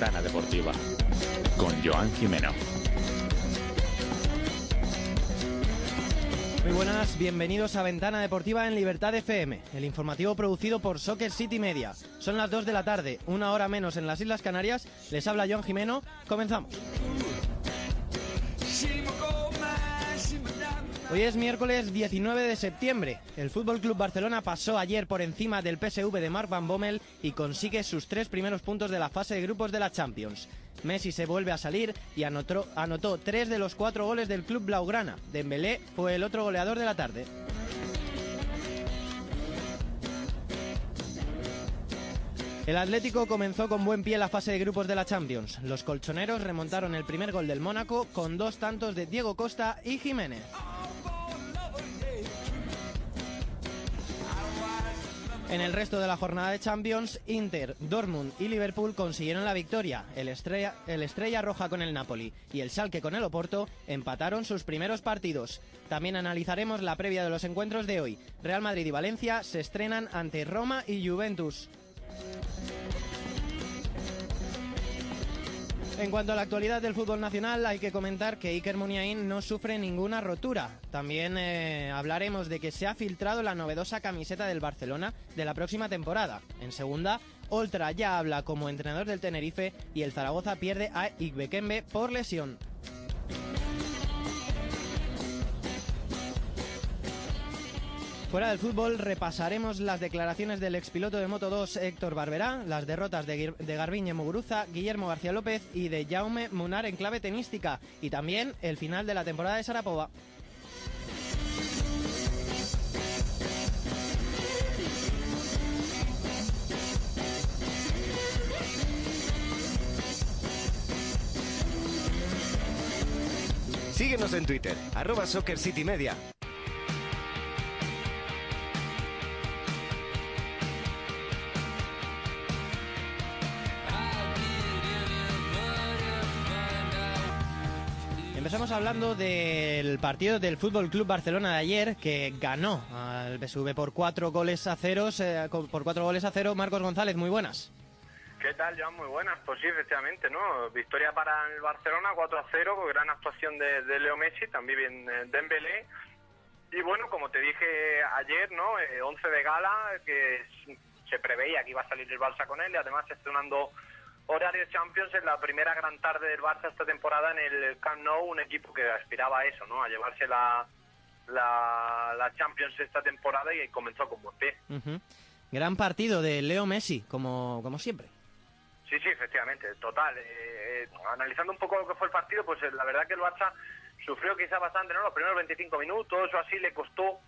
Ventana Deportiva con Joan Jimeno. Muy buenas, bienvenidos a Ventana Deportiva en Libertad FM, el informativo producido por Soccer City Media. Son las 2 de la tarde, una hora menos en las Islas Canarias. Les habla Joan Jimeno. Comenzamos. Hoy es miércoles 19 de septiembre. El Fútbol Club Barcelona pasó ayer por encima del PSV de Mark Van Bommel y consigue sus tres primeros puntos de la fase de grupos de la Champions. Messi se vuelve a salir y anotó, tres de los cuatro goles del club blaugrana. Dembélé fue el otro goleador de la tarde. El Atlético comenzó con buen pie la fase de grupos de la Champions. Los colchoneros remontaron el primer gol del Mónaco con dos tantos de Diego Costa y Jiménez. En el resto de la jornada de Champions, Inter, Dortmund y Liverpool consiguieron la victoria. El Estrella, el Estrella Roja con el Napoli y el Salque con el Oporto empataron sus primeros partidos. También analizaremos la previa de los encuentros de hoy. Real Madrid y Valencia se estrenan ante Roma y Juventus. En cuanto a la actualidad del fútbol nacional, hay que comentar que Iker Muniain no sufre ninguna rotura. También eh, hablaremos de que se ha filtrado la novedosa camiseta del Barcelona de la próxima temporada. En segunda, Oltra ya habla como entrenador del Tenerife y el Zaragoza pierde a Igbekembe por lesión. Fuera del fútbol repasaremos las declaraciones del expiloto de Moto 2 Héctor Barberá, las derrotas de, de Garbiñe Muguruza, Guillermo García López y de Jaume Munar en clave tenística y también el final de la temporada de Sarapova. Síguenos en Twitter, arroba Soccer City Media. Empezamos hablando del partido del Fútbol Club Barcelona de ayer que ganó al PSV por cuatro goles a cero, por cuatro goles a cero. Marcos González, muy buenas. ¿Qué tal, Joan? Muy buenas. Pues sí, efectivamente, ¿no? Victoria para el Barcelona, 4 a 0, con gran actuación de, de Leo Messi, también bien eh, Dembélé. Y bueno, como te dije ayer, ¿no? Eh, 11 de gala, que se preveía que iba a salir el Barça con él y además estrenando horario Champions en la primera gran tarde del Barça esta temporada en el Camp Nou, un equipo que aspiraba a eso, ¿no? A llevarse la, la, la Champions esta temporada y comenzó con buen pie. Uh -huh. Gran partido de Leo Messi, como, como siempre. Sí, sí, efectivamente, total. Eh, eh, analizando un poco lo que fue el partido, pues eh, la verdad que el Barça sufrió quizá bastante, ¿no? Los primeros 25 minutos o así le costó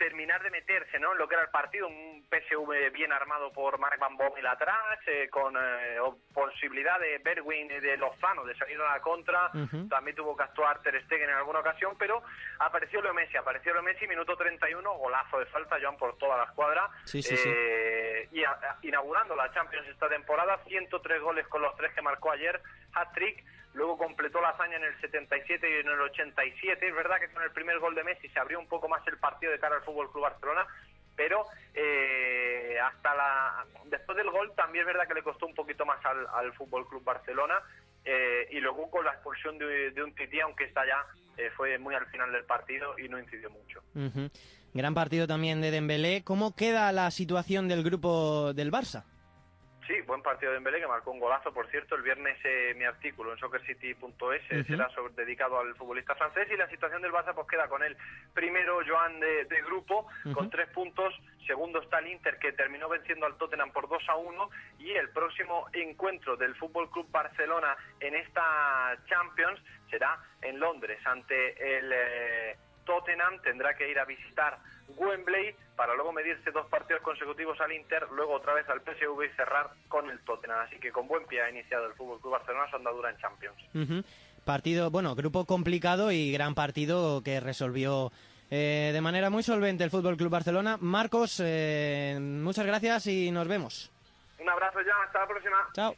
terminar de meterse ¿no? en lo que era el partido, un PSV bien armado por Mark Van Bommel atrás, eh, con eh, posibilidad de Berwin y de Lozano de salir a la contra, uh -huh. también tuvo que actuar Ter Stegen en alguna ocasión, pero apareció Leo Messi, apareció Leo Messi, minuto 31, golazo de falta, Joan, por toda la escuadra, sí, sí, eh, sí. y a, a, inaugurando la Champions esta temporada, 103 goles con los tres que marcó ayer, hat-trick, luego completó la hazaña en el 77 y en el 87. Es verdad que con el primer gol de Messi se abrió un poco más el partido de cara al Fútbol Club Barcelona, pero eh, hasta la después del gol también es verdad que le costó un poquito más al, Fútbol Club Barcelona eh, y luego con la expulsión de, de un Tití, aunque está ya eh, fue muy al final del partido y no incidió mucho. Gran partido también de Dembélé. ¿Cómo queda la situación del grupo del Barça? Sí, buen partido de Dembélé que marcó un golazo, por cierto. El viernes eh, mi artículo en soccercity.es uh -huh. será sobre, dedicado al futbolista francés y la situación del Barça pues queda con él. Primero Joan de, de grupo uh -huh. con tres puntos. Segundo está el Inter que terminó venciendo al Tottenham por 2 a 1 y el próximo encuentro del Fútbol Club Barcelona en esta Champions será en Londres ante el eh, Tottenham. Tendrá que ir a visitar Wembley para luego medirse dos partidos consecutivos al Inter, luego otra vez al PSV y cerrar con el Tottenham. Así que con buen pie ha iniciado el Fútbol Club Barcelona su andadura en Champions. Uh -huh. Partido, bueno, grupo complicado y gran partido que resolvió eh, de manera muy solvente el Fútbol Club Barcelona. Marcos, eh, muchas gracias y nos vemos. Un abrazo ya, hasta la próxima. Chao.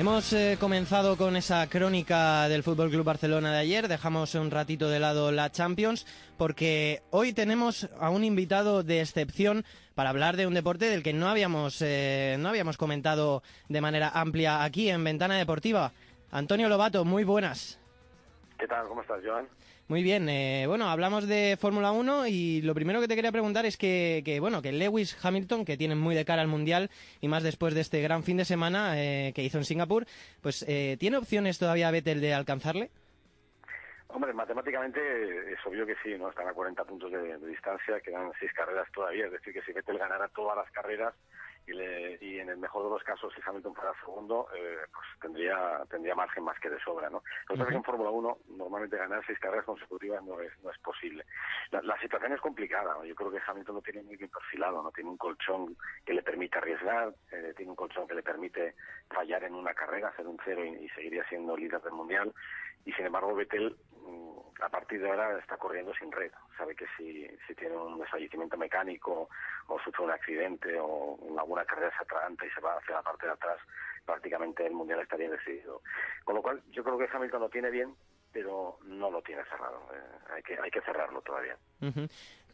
Hemos eh, comenzado con esa crónica del Fútbol Club Barcelona de ayer. Dejamos un ratito de lado la Champions porque hoy tenemos a un invitado de excepción para hablar de un deporte del que no habíamos eh, no habíamos comentado de manera amplia aquí en Ventana Deportiva. Antonio Lobato, muy buenas. ¿Qué tal? ¿Cómo estás, Joan? Muy bien, eh, bueno, hablamos de Fórmula 1 y lo primero que te quería preguntar es que, bueno, que Lewis Hamilton, que tiene muy de cara al Mundial y más después de este gran fin de semana eh, que hizo en Singapur, pues eh, ¿tiene opciones todavía Vettel de alcanzarle? Hombre, matemáticamente es obvio que sí, ¿no? Están a 40 puntos de, de distancia, quedan seis carreras todavía, es decir, que si Vettel ganara todas las carreras, y, en el mejor de los casos, si Hamilton fuera segundo, eh, pues tendría tendría margen más que de sobra. ¿no? Lo que que en Fórmula 1 normalmente ganar seis carreras consecutivas no es, no es posible. La, situación es complicada. Yo creo que Hamilton no tiene muy bien perfilado, no tiene un colchón que le permita arriesgar, eh, tiene un colchón que le permite fallar en una carrera, hacer un cero y, y seguiría siendo líder del mundial. Y sin embargo, Vettel a partir de ahora está corriendo sin red. Sabe que si, tiene un desfallecimiento mecánico o sufre un accidente o alguna carrera se atraganta y se va hacia la parte de atrás, prácticamente el mundial estaría decidido. Con lo cual, yo creo que Hamilton lo tiene bien, pero no lo tiene cerrado. Eh, hay, que, hay que cerrarlo todavía.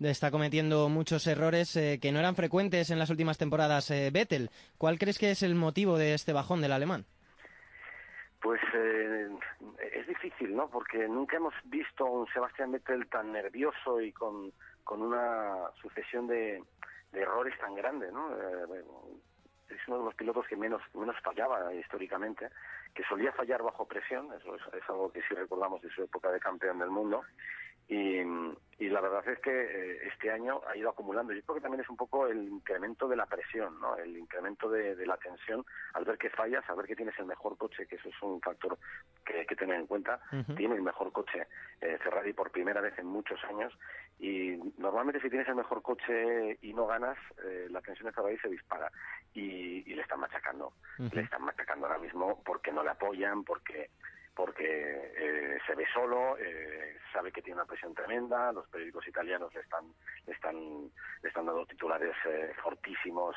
Está cometiendo muchos errores eh, que no eran frecuentes en las últimas temporadas eh, Vettel. ¿Cuál crees que es el motivo de este bajón del alemán? Pues eh, es difícil, ¿no? Porque nunca hemos visto a un Sebastián Vettel tan nervioso y con, con una sucesión de, errores tan grande, ¿no? Eh, es uno de los pilotos que menos, menos fallaba históricamente, que solía fallar bajo presión, eso es algo que sí recordamos de su época de campeón del mundo, y, y, la verdad es que eh, este año ha ido acumulando. Yo creo que también es un poco el incremento de la presión, ¿no? el incremento de, de la tensión al ver que fallas, al ver que tienes el mejor coche, que eso es un factor que hay que tener en cuenta. Tiene el mejor coche eh, Ferrari por primera vez en muchos años y normalmente si tienes el mejor coche y no ganas, eh, la tensión de Ferrari se dispara y, y le están machacando. Le están machacando ahora mismo porque no le apoyan, porque porque eh, se ve solo, eh, sabe que tiene una presión tremenda, los periódicos italianos le están, le están, le están dando titulares eh, fortísimos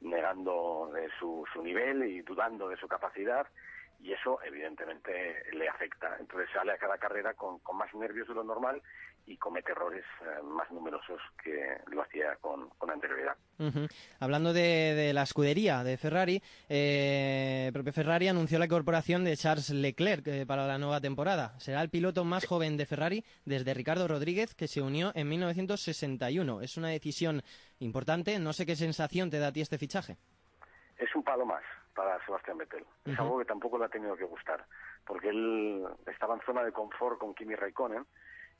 negando su, su nivel y dudando de su capacidad y eso evidentemente le afecta. Entonces sale a cada carrera con, con más nervios de lo normal y comete errores eh, más numerosos que lo hacía con, con anterioridad. Hablando de, la escudería de Ferrari, eh, el propio Ferrari anunció la incorporación de Charles Leclerc eh, para la nueva temporada. Será el piloto más joven de Ferrari desde Ricardo Rodríguez, que se unió en 1961. Es una decisión importante. No sé qué sensación te da a ti este fichaje. Es un palo más para Sebastián Vettel. Es algo que tampoco le ha tenido que gustar, porque él estaba en zona de confort con Kimi Raikkonen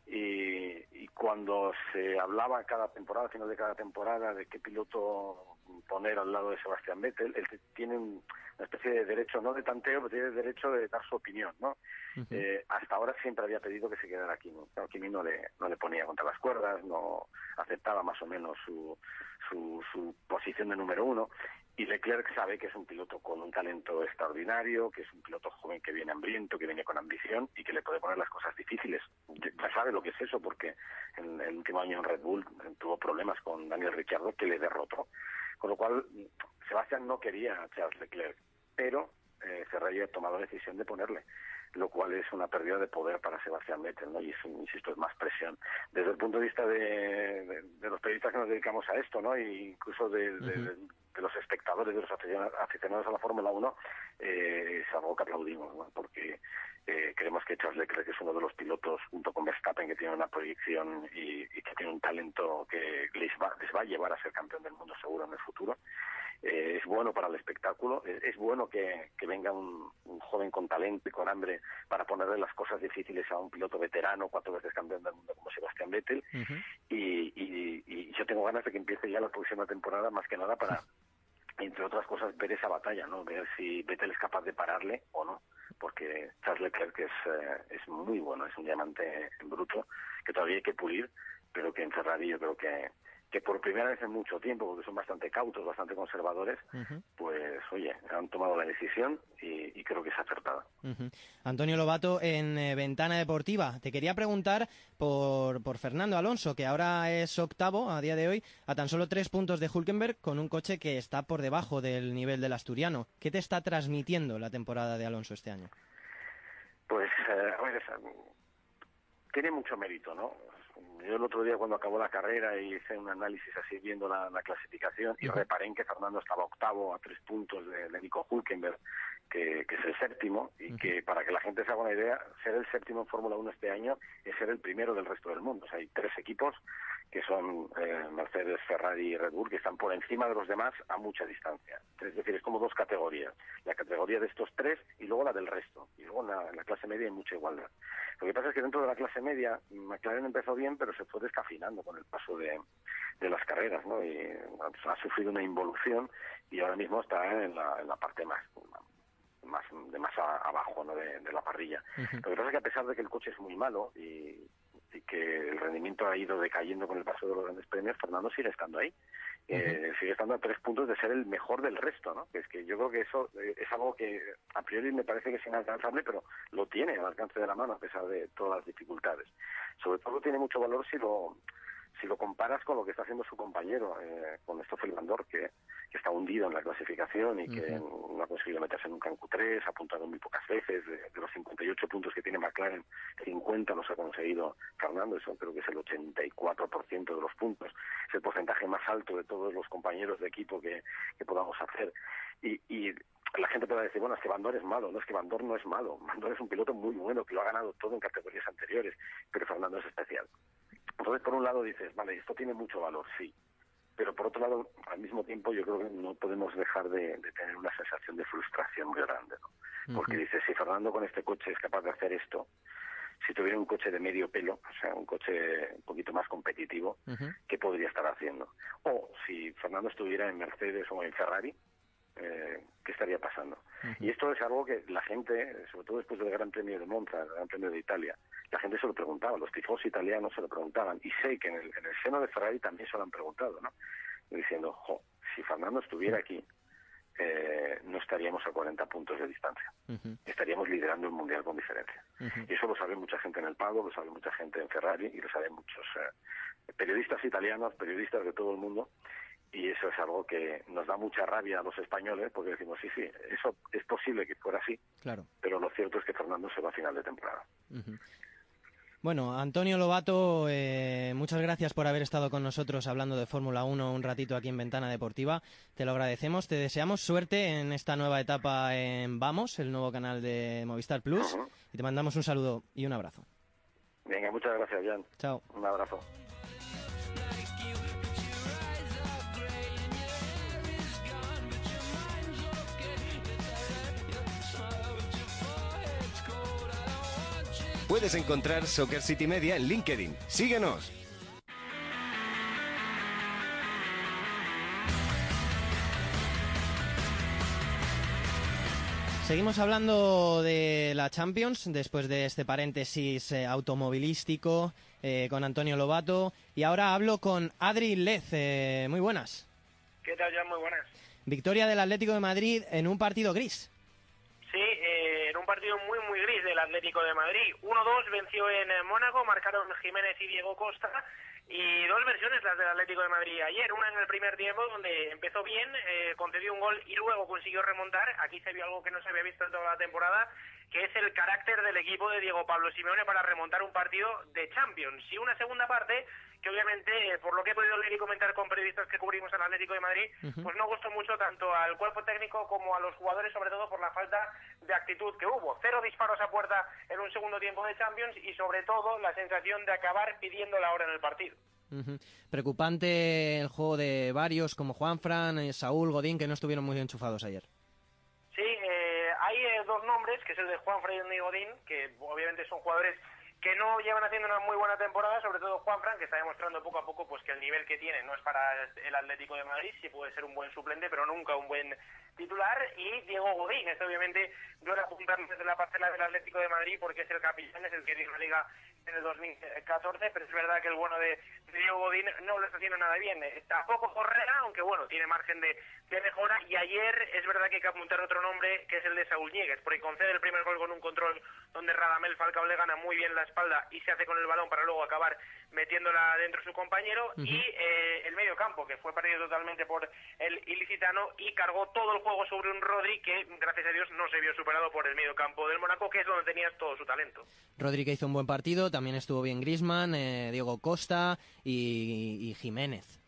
y, y, cuando se hablaba cada temporada, al final de cada temporada, de qué piloto poner al lado de Sebastián Vettel, él tiene una especie de derecho, no de tanteo, pero tiene derecho de dar su opinión, ¿no? eh, hasta ahora siempre había pedido que se quedara Kimi. Claro, Kimi no le, no le ponía contra las cuerdas, no aceptaba más o menos su, su, su posición de número uno, y Leclerc sabe que es un piloto con un talento extraordinario, que es un piloto joven que viene hambriento, que viene con ambición y que le puede poner las cosas difíciles. Ya sabe lo que es eso porque en el último año en Red Bull tuvo problemas con Daniel Ricciardo que le derrotó. Con lo cual, Sebastián no quería a Charles Leclerc, pero eh, Ferrari ha tomado la decisión de ponerle lo cual es una pérdida de poder para Sebastián Vettel, ¿no? Y eso, insisto, es más presión. Desde el punto de vista de, los periodistas que nos dedicamos a esto, ¿no? E incluso de, los espectadores, de los aficionados a la Fórmula 1, eh, es algo que aplaudimos, ¿no? Porque eh, creemos que Charles Leclerc es uno de los pilotos, junto con Verstappen, que tiene una proyección y, que tiene un talento que les va, les va a llevar a ser campeón del mundo seguro en el futuro. Eh, es bueno para el espectáculo, es, bueno que, venga un, joven con talento y con hambre para ponerle las cosas difíciles a un piloto veterano, cuatro veces campeón del mundo como Sebastián Vettel, y, yo tengo ganas de que empiece ya la próxima temporada, más que nada para, entre otras cosas, ver esa batalla, ¿no? Ver si Vettel es capaz de pararle o no, porque Charles Leclerc es, eh, es muy bueno, es un diamante en bruto que todavía hay que pulir, pero que en Ferrari yo creo que que por primera vez en mucho tiempo, porque son bastante cautos, bastante conservadores, pues oye, han tomado la decisión y, creo que es acertada. temporada. Antonio Lobato, en eh, Ventana Deportiva, te quería preguntar por, por Fernando Alonso, que ahora es octavo a día de hoy, a tan solo tres puntos de Hulkenberg, con un coche que está por debajo del nivel del asturiano. ¿Qué te está transmitiendo la temporada de Alonso este año? Pues, eh, a ver, tiene mucho mérito, ¿no? Yo el otro día cuando acabó la carrera hice un análisis así viendo la, clasificación y reparé en que Fernando estaba octavo a tres puntos de, Nico Hulkenberg, que, es el séptimo, y que para que la gente se haga una idea, ser el séptimo en Fórmula 1 este año es ser el primero del resto del mundo. O sea, hay tres equipos que son eh, Mercedes, Ferrari y Red Bull, que están por encima de los demás a mucha distancia. Es decir, es como dos categorías. La categoría de estos tres y luego la del resto. Y luego en la, clase media hay mucha igualdad. Lo que pasa es que dentro de la clase media, McLaren empezó bien, pero se fue descafinando con el paso de, las carreras, ¿no? Y ha sufrido una involución y ahora mismo está en la, en la parte más más de más abajo ¿no? de, la parrilla. Lo que pasa es que a pesar de que el coche es muy malo y y que el rendimiento ha ido decayendo con el paso de los grandes premios, Fernando sigue estando ahí. Eh, sigue estando a tres puntos de ser el mejor del resto, ¿no? Es que yo creo que eso eh, es algo que a priori me parece que es inalcanzable, pero lo tiene al alcance de la mano a pesar de todas las dificultades. Sobre todo tiene mucho valor si lo si lo comparas con lo que está haciendo su compañero, eh, con Stoffel Bandor, que, que está hundido en la clasificación y que no ha conseguido meterse nunca en Q3, ha apuntado muy pocas veces. De, los 58 puntos que tiene McLaren, 50 los ha conseguido Fernando, eso creo que es el 84% de los puntos. Es el porcentaje más alto de todos los compañeros de equipo que, que podamos hacer. Y, y la gente puede decir, bueno, es que Bandor es malo. No es que Bandor no es malo. Bandor es un piloto muy bueno que lo ha ganado todo en categorías anteriores, pero Fernando es especial. Entonces, por un lado dices, vale, esto tiene mucho valor, sí. Pero por otro lado, al mismo tiempo, yo creo que no podemos dejar de, tener una sensación de frustración muy grande, ¿no? Porque dices, si Fernando con este coche es capaz de hacer esto, si tuviera un coche de medio pelo, o sea, un coche un poquito más competitivo, ¿qué podría estar haciendo? O si Fernando estuviera en Mercedes o en Ferrari, eh, qué estaría pasando. Y esto es algo que la gente, sobre todo después del Gran Premio de Monza, el Gran Premio de Italia, la gente se lo preguntaba, los tifos italianos se lo preguntaban, y sé que en el, en el seno de Ferrari también se lo han preguntado, ¿no? Diciendo, jo, si Fernando estuviera aquí, eh, no estaríamos a 40 puntos de distancia. Estaríamos liderando el mundial con diferencia. Y eso lo sabe mucha gente en el pago, lo sabe mucha gente en Ferrari y lo saben muchos eh, periodistas italianos, periodistas de todo el mundo y eso es algo que nos da mucha rabia a los españoles porque decimos sí sí eso es posible que fuera así claro pero lo cierto es que Fernando se va a final de temporada Bueno, Antonio Lobato, eh, muchas gracias por haber estado con nosotros hablando de Fórmula 1 un ratito aquí en Ventana Deportiva. Te lo agradecemos. Te deseamos suerte en esta nueva etapa en Vamos, el nuevo canal de Movistar Plus. Y te mandamos un saludo y un abrazo. Venga, muchas gracias, Jan. Chao. Un abrazo. Puedes encontrar Soccer City Media en LinkedIn. Síguenos. Seguimos hablando de la Champions después de este paréntesis eh, automovilístico eh, con Antonio Lobato y ahora hablo con Adri Lez. Eh, muy buenas. ¿Qué tal, Jan? Muy buenas. Victoria del Atlético de Madrid en un partido gris. Sí, un partido muy, muy gris del Atlético de Madrid. 1-2 venció en Mónaco, marcaron Jiménez y Diego Costa. Y dos versiones las del Atlético de Madrid ayer. Una en el primer tiempo, donde empezó bien, eh, concedió un gol y luego consiguió remontar. Aquí se vio algo que no se había visto en toda la temporada, que es el carácter del equipo de Diego Pablo Simeone para remontar un partido de Champions. Y una segunda parte que obviamente, por lo que he podido leer y comentar con periodistas que cubrimos al Atlético de Madrid, pues no gustó mucho tanto al cuerpo técnico como a los jugadores, sobre todo por la falta de actitud que hubo. Cero disparos a puerta en un segundo tiempo de Champions y sobre todo la sensación de acabar pidiendo la hora en el partido. Preocupante el juego de varios como Juanfran, eh, Saúl, Godín, que no estuvieron muy enchufados ayer. Sí, eh, hay eh, dos nombres, que es el de Juanfran y Godín, que obviamente son jugadores que no llevan haciendo una muy buena temporada, sobre todo Juan Fran, que está demostrando poco a poco pues que el nivel que tiene no es para el Atlético de Madrid, sí puede ser un buen suplente, pero nunca un buen titular, y Diego Godín, esto obviamente duele apuntar desde la parcela del Atlético de Madrid porque es el capitán, es el que dio la liga en el 2014, pero es verdad que el bueno de, Diego Godín no lo está haciendo nada bien. Está poco Correa, aunque bueno, tiene margen de, de, mejora. Y ayer es verdad que hay que apuntar otro nombre, que es el de Saúl Ñegues, porque concede el primer gol con un control donde Radamel Falcao le gana muy bien la espalda y se hace con el balón para luego acabar metiéndola dentro su compañero. Y eh, el medio campo, que fue perdido totalmente por el ilicitano y cargó todo el juego sobre un Rodri que, gracias a Dios, no se vio superado por el medio campo del Mónaco, que es donde tenías todo su talento. Rodri que hizo un buen partido, también estuvo bien Grisman, eh, Diego Costa y, Jiménez.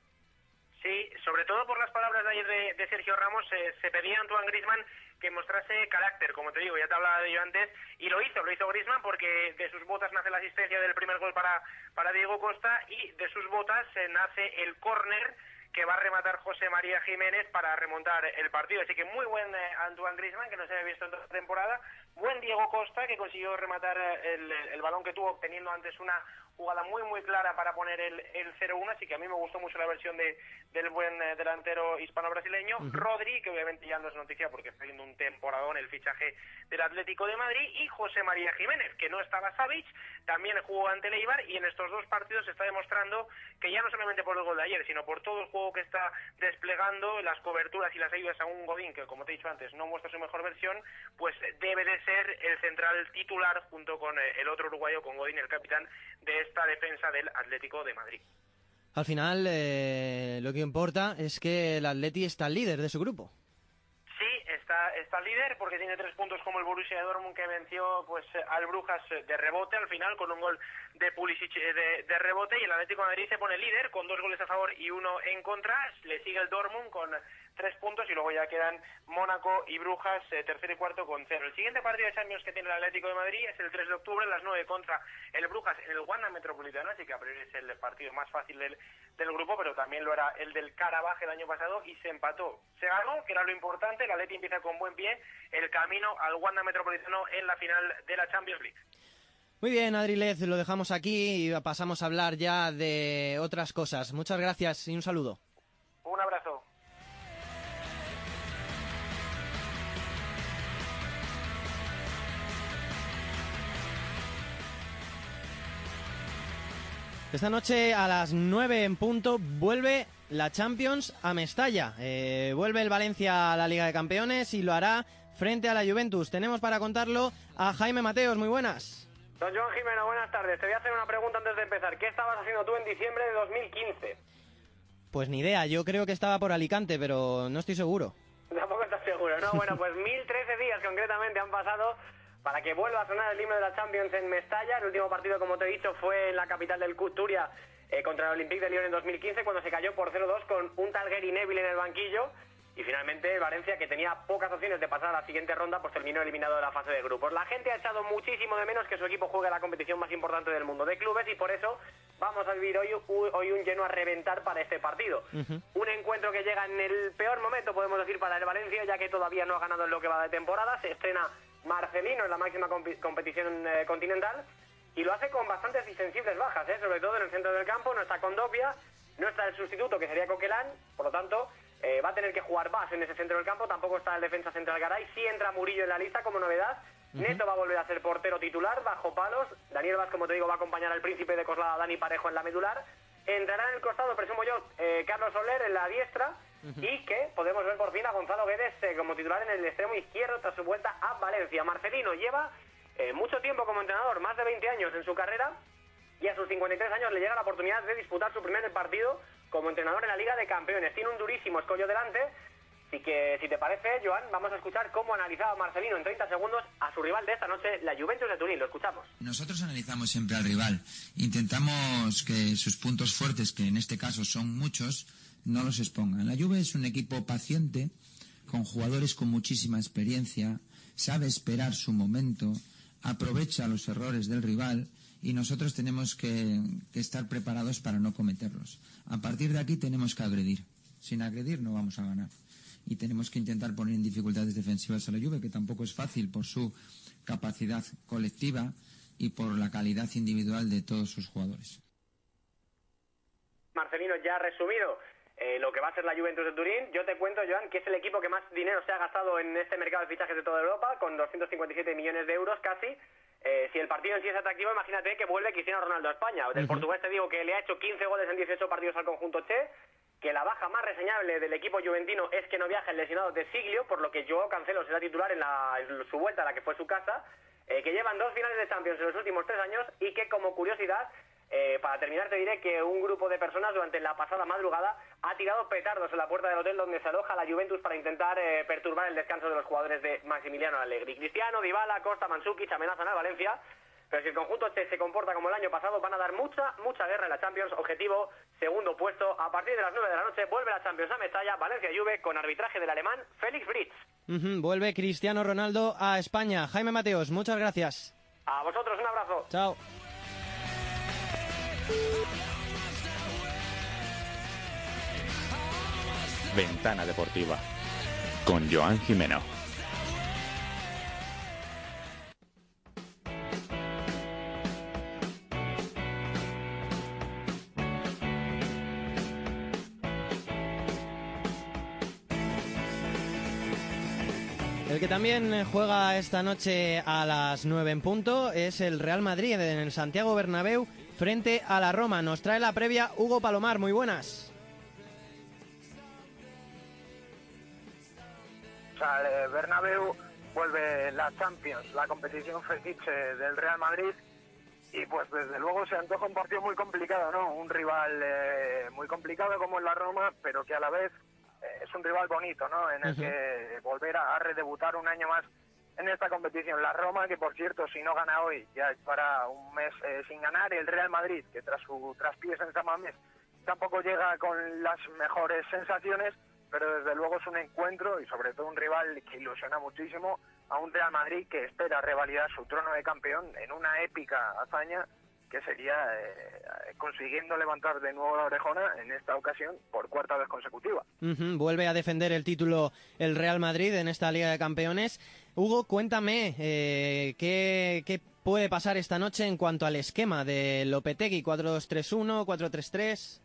Sí, sobre todo por las palabras de ayer de, Sergio Ramos, eh, se pedía a Antoine Grisman que mostrase carácter, como te digo, ya te hablaba de ello antes, y lo hizo, lo hizo Grisman porque de sus botas nace la asistencia del primer gol para, para Diego Costa y de sus botas eh, nace el córner que va a rematar José María Jiménez para remontar el partido. Así que muy buen Antoine Grisman, que no se había visto en toda la temporada. Buen Diego Costa, que consiguió rematar el, el balón que tuvo, obteniendo antes una jugada muy muy clara para poner el, el 0-1, así que a mí me gustó mucho la versión de, del buen eh, delantero hispano-brasileño. Rodri, que obviamente ya no es noticia porque está haciendo un temporadón el fichaje del Atlético de Madrid, y José María Jiménez, que no estaba Savic, también jugó ante el Eibar y en estos dos partidos se está demostrando que ya no solamente por el gol de ayer, sino por todo el juego que está desplegando, las coberturas y las ayudas a un Godín, que como te he dicho antes no muestra su mejor versión, pues debe de ser el central titular junto con eh, el otro uruguayo, con Godín, el capitán de esta defensa del Atlético de Madrid. Al final, eh, lo que importa es que el Atleti está líder de su grupo. Sí, está, está líder porque tiene tres puntos como el Borussia Dortmund que venció pues al Brujas de rebote al final con un gol de Pulisic de, de rebote y el Atlético de Madrid se pone líder con dos goles a favor y uno en contra. Le sigue el Dortmund con tres puntos y luego ya quedan Mónaco y Brujas eh, tercero y cuarto con cero. El siguiente partido de Champions que tiene el Atlético de Madrid es el 3 de octubre a las 9 contra el Brujas en el Wanda Metropolitano, así que a priori es el partido más fácil del, del grupo, pero también lo era el del Carabaj el año pasado y se empató. Se ganó, que era lo importante, el Atleti empieza con buen pie el camino al Wanda Metropolitano en la final de la Champions League. Muy bien, Adrilez, lo dejamos aquí y pasamos a hablar ya de otras cosas. Muchas gracias y un saludo. Un abrazo. Esta noche a las 9 en punto vuelve la Champions a Mestalla. Eh, vuelve el Valencia a la Liga de Campeones y lo hará frente a la Juventus. Tenemos para contarlo a Jaime Mateos. Muy buenas. Don Joan Jimeno, buenas tardes. Te voy a hacer una pregunta antes de empezar. ¿Qué estabas haciendo tú en diciembre de 2015? Pues ni idea. Yo creo que estaba por Alicante, pero no estoy seguro. Tampoco estás seguro, ¿no? Bueno, pues 1013 días concretamente han pasado para que vuelva a sonar el himno de la Champions en Mestalla. El último partido, como te he dicho, fue en la capital del Turia eh, contra el Olympique de Lyon en 2015, cuando se cayó por 0-2 con un tal Gary Neville en el banquillo. Y finalmente Valencia, que tenía pocas opciones de pasar a la siguiente ronda, pues terminó eliminado de la fase de grupos. La gente ha echado muchísimo de menos que su equipo juegue la competición más importante del mundo de clubes y por eso vamos a vivir hoy, hoy un lleno a reventar para este partido. Un encuentro que llega en el peor momento, podemos decir, para el Valencia, ya que todavía no ha ganado en lo que va de temporada. Se estrena Marcelino en la máxima competición eh, continental y lo hace con bastantes y sensibles bajas, ¿eh? sobre todo en el centro del campo. No está Condopia, no está el sustituto que sería Coquelán, por lo tanto eh, va a tener que jugar más en ese centro del campo. Tampoco está el defensa central Garay. Sí entra Murillo en la lista como novedad. Neto va a volver a ser portero titular bajo palos. Daniel Vaz, como te digo, va a acompañar al príncipe de Coslada, Dani Parejo en la medular. Entrará en el costado, presumo yo, Carlos Soler en la diestra y que podemos ver por fin a Gonzalo Guedes eh, como titular en el extremo izquierdo tras su vuelta a Valencia. Marcelino lleva eh, mucho tiempo como entrenador, más de 20 años en su carrera y a sus 53 años le llega la oportunidad de disputar su primer partido como entrenador en la Liga de Campeones. Tiene un durísimo escollo delante. Así que, si te parece, Joan, vamos a escuchar cómo analizaba Marcelino en 30 segundos a su rival de esta noche, la Juventus de Turín. Lo escuchamos. Nosotros analizamos siempre al rival. Intentamos que sus puntos fuertes, que en este caso son muchos, no los expongan. La Juve es un equipo paciente, con jugadores con muchísima experiencia, sabe esperar su momento, aprovecha los errores del rival y nosotros tenemos que, estar preparados para no cometerlos. A partir de aquí tenemos que agredir. Sin agredir no vamos a ganar. Y tenemos que intentar poner en dificultades defensivas a la Juve, que tampoco es fácil por su capacidad colectiva y por la calidad individual de todos sus jugadores. Marcelino ya resumido eh, lo que va a ser la Juventus de Turín. Yo te cuento, Joan, que es el equipo que más dinero se ha gastado en este mercado de fichajes de toda Europa, con 257 millones de euros casi. Eh, si el partido en sí es atractivo, imagínate que vuelve Cristiano Ronaldo a España. Del portugués te digo que le ha hecho 15 goles en 18 partidos al conjunto Che, que la baja más reseñable del equipo juventino es que no viaja el lesionado de Siglio, por lo que Joao Cancelo será titular en, la, en su vuelta a la que fue su casa, eh, que llevan dos finales de Champions en los últimos tres años y que como curiosidad eh, para terminar te diré que un grupo de personas durante la pasada madrugada ha tirado petardos en la puerta del hotel donde se aloja la Juventus para intentar eh, perturbar el descanso de los jugadores de Maximiliano Allegri. Cristiano, Dybala, Costa, Mansukic amenazan a Valencia, pero si el conjunto este se comporta como el año pasado van a dar mucha, mucha guerra en la Champions. Objetivo, segundo puesto. A partir de las 9 de la noche vuelve la Champions a Mestalla, Valencia Juve con arbitraje del alemán Félix Fritz. Ujú, Vuelve Cristiano Ronaldo a España. Jaime Mateos, muchas gracias. A vosotros un abrazo. Chao. Ventana Deportiva con Joan Jimeno. El que también eh, juega esta noche a las 9 en punto es el Real Madrid en el Santiago Bernabéu frente a la Roma. Nos trae la previa Hugo Palomar. Muy buenas. Sea, el Bernabéu vuelve la Champions, la competición fetiche del Real Madrid y pues desde luego se antoja un partido muy complicado, ¿no? Un rival eh, muy complicado como es la Roma, pero que a la vez eh, es un rival bonito, ¿no? En el que volver a, a redebutar un año más en esta competición. La Roma, que por cierto, si no gana hoy, ya estará un mes eh, sin ganar. El Real Madrid, que tras su traspiés en San Mamés tampoco llega con las mejores sensaciones, pero desde luego es un encuentro y sobre todo un rival que ilusiona muchísimo a un Real Madrid que espera revalidar su trono de campeón en una épica hazaña que sería eh, consiguiendo levantar de nuevo la orejona en esta ocasión por cuarta vez consecutiva. Ujú, Vuelve a defender el título el Real Madrid en esta Liga de Campeones. Hugo, cuéntame eh, ¿qué, qué puede pasar esta noche en cuanto al esquema de Lopetegui 4-2-3-1, 4-3-3.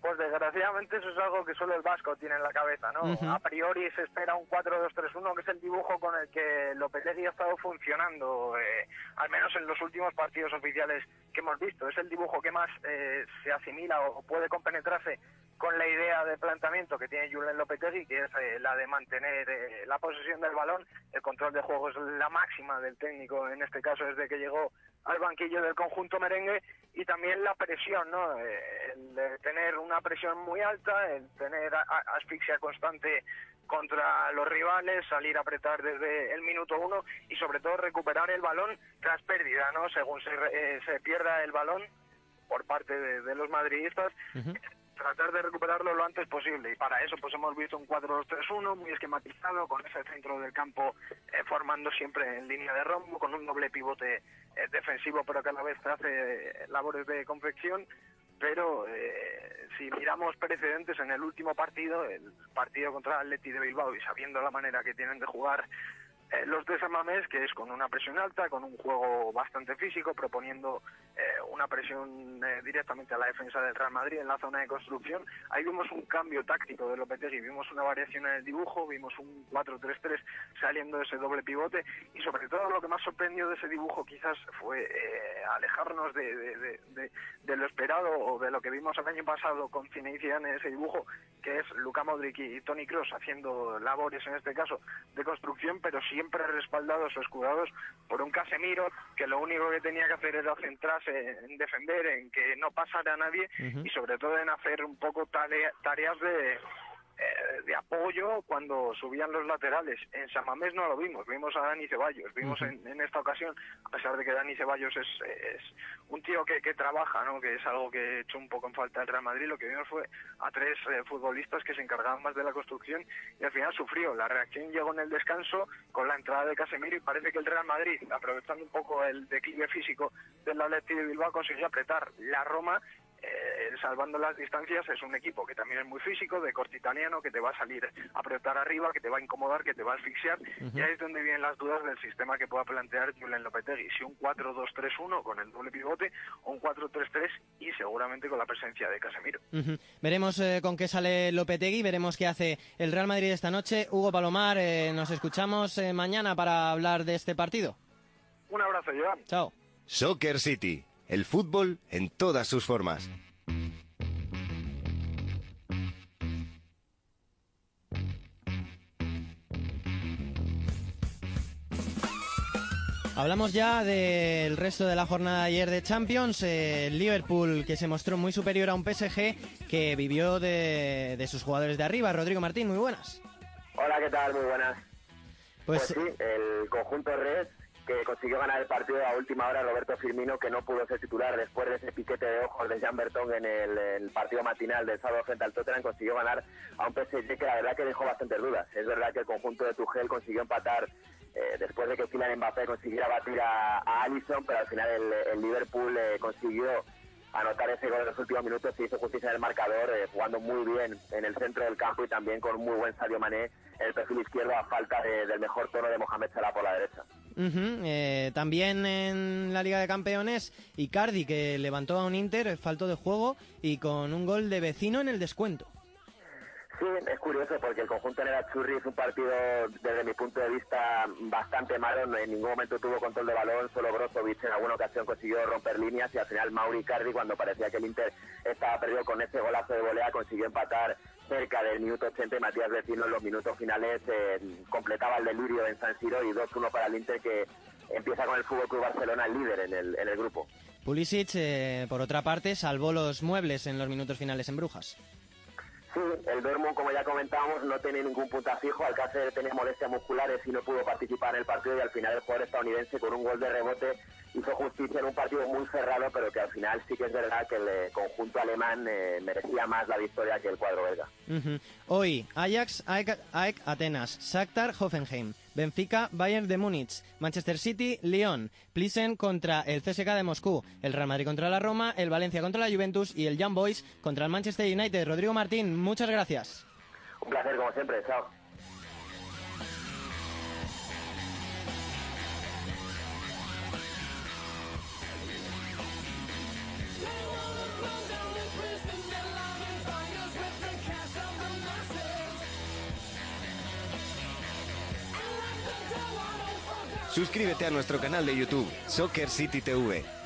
Pues desgraciadamente eso es algo que solo el Vasco tiene en la cabeza, ¿no? Ujú. A priori se espera un 4-2-3-1, que es el dibujo con el que Lopetegui ha estado funcionando, eh, al menos en los últimos partidos oficiales que hemos visto. Es el dibujo que más eh, se asimila o puede compenetrarse con la idea de planteamiento que tiene Julen Lopetegui, que es eh, la de mantener eh, la posesión del balón. El control de juego es la máxima del técnico, en este caso desde que llegó al banquillo del conjunto merengue, y también la presión, ¿no? Eh, el tener una presión muy alta, el tener asfixia constante contra los rivales, salir a apretar desde el minuto uno y sobre todo recuperar el balón tras pérdida, ¿no? Según se, eh, se pierda el balón por parte de los madridistas, tratar de recuperarlo lo antes posible. Y para eso pues hemos visto un 4-2-3-1 muy esquematizado con ese centro del campo eh, formando siempre en línea de rombo con un doble pivote eh, defensivo pero que a la vez hace eh, labores de confección. Pero eh, si miramos precedentes en el último partido, el partido contra el Atleti de Bilbao y sabiendo la manera que tienen de jugar eh, los de San Mamés, que es con una presión alta, con un juego bastante físico, proponiendo eh, una presión eh, directamente a la defensa del Real Madrid en la zona de construcción. Ahí vimos un cambio táctico de Lopetegui, vimos una variación en el dibujo, vimos un 4-3-3 saliendo de ese doble pivote y sobre todo lo que más sorprendió de ese dibujo quizás fue eh, alejarnos de, de- lo esperado o de lo que vimos el año pasado con Zinedine en ese dibujo, que es Luka Modric y Tony Kroos haciendo labores en este caso de construcción, pero siempre respaldados o escudados por un Casemiro que lo único que tenía que hacer era centrarse en defender, en que no pasara a nadie y sobre todo en hacer un poco tarea- tareas de eh, de apoyo cuando subían los laterales. En San Mamés no lo vimos, vimos a Dani Ceballos, vimos en, en esta ocasión, a pesar de que Dani Ceballos es, es un tío que, que trabaja, ¿no? que es algo que echó un poco en falta el Real Madrid, lo que vimos fue a tres eh, futbolistas que se encargaban más de la construcción y al final sufrió. La reacción llegó en el descanso con la entrada de Casemiro y parece que el Real Madrid, aprovechando un poco el declive físico del Atleti de Bilbao, consiguió apretar. La Roma salvando las distancias, es un equipo que también es muy físico, de corte italiano, que te va a salir a apretar arriba, que te va a incomodar, que te va a asfixiar. Y ahí es donde vienen las dudas del sistema que pueda plantear Julen Lopetegui. Si un 4-2-3-1 con el doble pivote o un 4-3-3 y seguramente con la presencia de Casemiro. Veremos eh, con qué sale Lopetegui, veremos qué hace el Real Madrid esta noche. Hugo Palomar, eh, nos escuchamos eh, mañana para hablar de este partido. Un abrazo, Joan. Chao. Soccer City, el fútbol en todas sus formas. Hablamos ya del resto de la jornada de ayer de Champions. Eh, Liverpool que se mostró muy superior a un PSG que vivió de, de sus jugadores de arriba. Rodrigo Martín, muy buenas. Hola, ¿qué tal? Muy buenas. Pues, Pues sí, el conjunto Red que consiguió ganar el partido a última hora Roberto Firmino que no pudo ser titular después de ese piquete de ojos de Jean Berton en el, partido matinal del sábado frente al Tottenham consiguió ganar a un PSG que la verdad que dejó bastantes dudas. Es verdad que el conjunto de Tuchel consiguió empatar eh, después de que Kylian Mbappé consiguiera batir a, a Alisson, pero al final el, el Liverpool eh, consiguió anotar ese gol en los últimos minutos y hizo justicia en el marcador, eh, jugando muy bien en el centro del campo y también con muy buen Sadio Mané en el perfil izquierdo a falta de- del mejor tono de Mohamed Salah por la derecha. Ujú, eh, también en la Liga de Campeones, Icardi que levantó a un Inter, falto de juego y con un gol de vecino en el descuento. Sí, es curioso porque el conjunto de Churri es un partido, desde mi punto de vista, bastante malo. En ningún momento tuvo control de balón, solo Brozovic en alguna ocasión consiguió romper líneas y al final Mauri Cardi, cuando parecía que el Inter estaba perdido con ese golazo de volea, consiguió empatar cerca del minuto 80 y Matías Vecino en los minutos finales eh, completaba el delirio en San Siro y 2-1 para el Inter que empieza con el Fútbol Club Barcelona el líder en el, en el grupo. Pulisic, eh, por otra parte, salvó los muebles en los minutos finales en Brujas. Sí, el Dortmund, como ya comentábamos, no tiene ningún punto fijo. Alcácer tenía molestias musculares y no pudo participar en el partido y al final el jugador estadounidense con un gol de rebote hizo justicia en un partido muy cerrado, pero que al final sí que es verdad que el eh, conjunto alemán eh, merecía más la victoria que el cuadro belga. Hoy, Ajax, AEK, AEK Atenas, Shakhtar, Hoffenheim, Benfica, Bayern de Múnich, Manchester City, Lyon, Plissen contra el CSK de Moscú, el Real Madrid contra la Roma, el Valencia contra la Juventus y el Young Boys contra el Manchester United. Rodrigo Martín, muchas gracias. Un placer como siempre, chao. Suscríbete a nuestro canal de YouTube, Soccer City TV.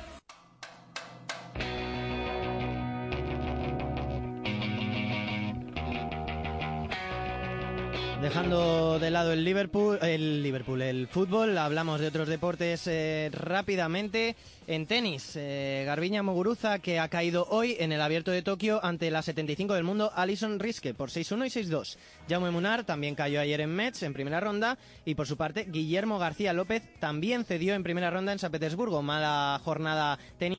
De lado el Liverpool, el Liverpool, el fútbol, hablamos de otros deportes eh, rápidamente. En tenis, eh, Garbiña Muguruza que ha caído hoy en el Abierto de Tokio ante la 75 del mundo Alison Riske por 6-1 y 6-2. Jaume Munar también cayó ayer en Metz en primera ronda y por su parte Guillermo García López también cedió en primera ronda en San Petersburgo. Mala jornada tenis.